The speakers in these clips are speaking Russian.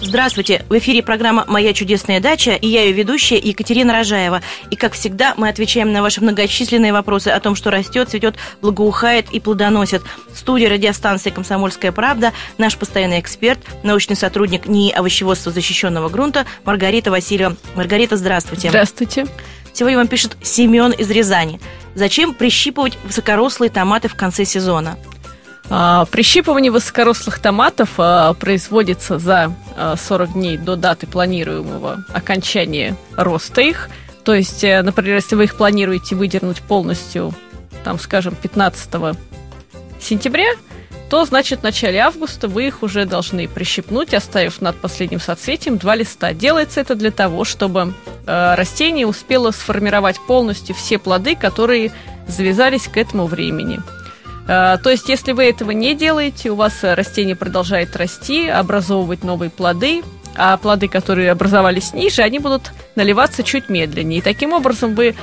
Здравствуйте! В эфире программа «Моя чудесная дача» и я ее ведущая Екатерина Рожаева. И, как всегда, мы отвечаем на ваши многочисленные вопросы о том, что растет, цветет, благоухает и плодоносит. В студии радиостанции «Комсомольская правда» наш постоянный эксперт, научный сотрудник НИИ овощеводства защищенного грунта Маргарита Васильева. Маргарита, здравствуйте! Здравствуйте! Сегодня вам пишет Семен из Рязани. Зачем прищипывать высокорослые томаты в конце сезона? А, прищипывание высокорослых томатов а, производится за 40 а, дней до даты планируемого окончания роста их. То есть, э, например, если вы их планируете выдернуть полностью, там, скажем, 15 сентября, то, значит, в начале августа вы их уже должны прищипнуть, оставив над последним соцветием два листа. Делается это для того, чтобы э, растение успело сформировать полностью все плоды, которые завязались к этому времени. Э, то есть, если вы этого не делаете, у вас растение продолжает расти, образовывать новые плоды, а плоды, которые образовались ниже, они будут наливаться чуть медленнее. И таким образом вы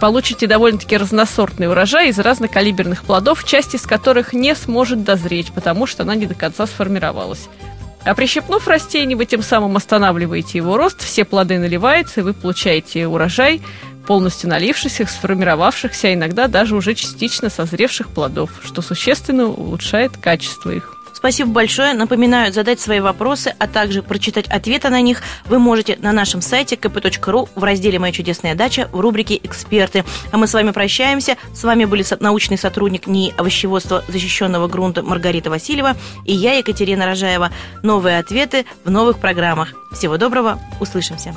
получите довольно-таки разносортный урожай из разнокалиберных плодов, часть из которых не сможет дозреть, потому что она не до конца сформировалась. А прищепнув растение, вы тем самым останавливаете его рост, все плоды наливаются, и вы получаете урожай, полностью налившихся, сформировавшихся, а иногда даже уже частично созревших плодов, что существенно улучшает качество их. Спасибо большое. Напоминаю, задать свои вопросы, а также прочитать ответы на них вы можете на нашем сайте kp.ru в разделе «Моя чудесная дача» в рубрике «Эксперты». А мы с вами прощаемся. С вами были научный сотрудник НИИ овощеводства защищенного грунта Маргарита Васильева и я, Екатерина Рожаева. Новые ответы в новых программах. Всего доброго. Услышимся.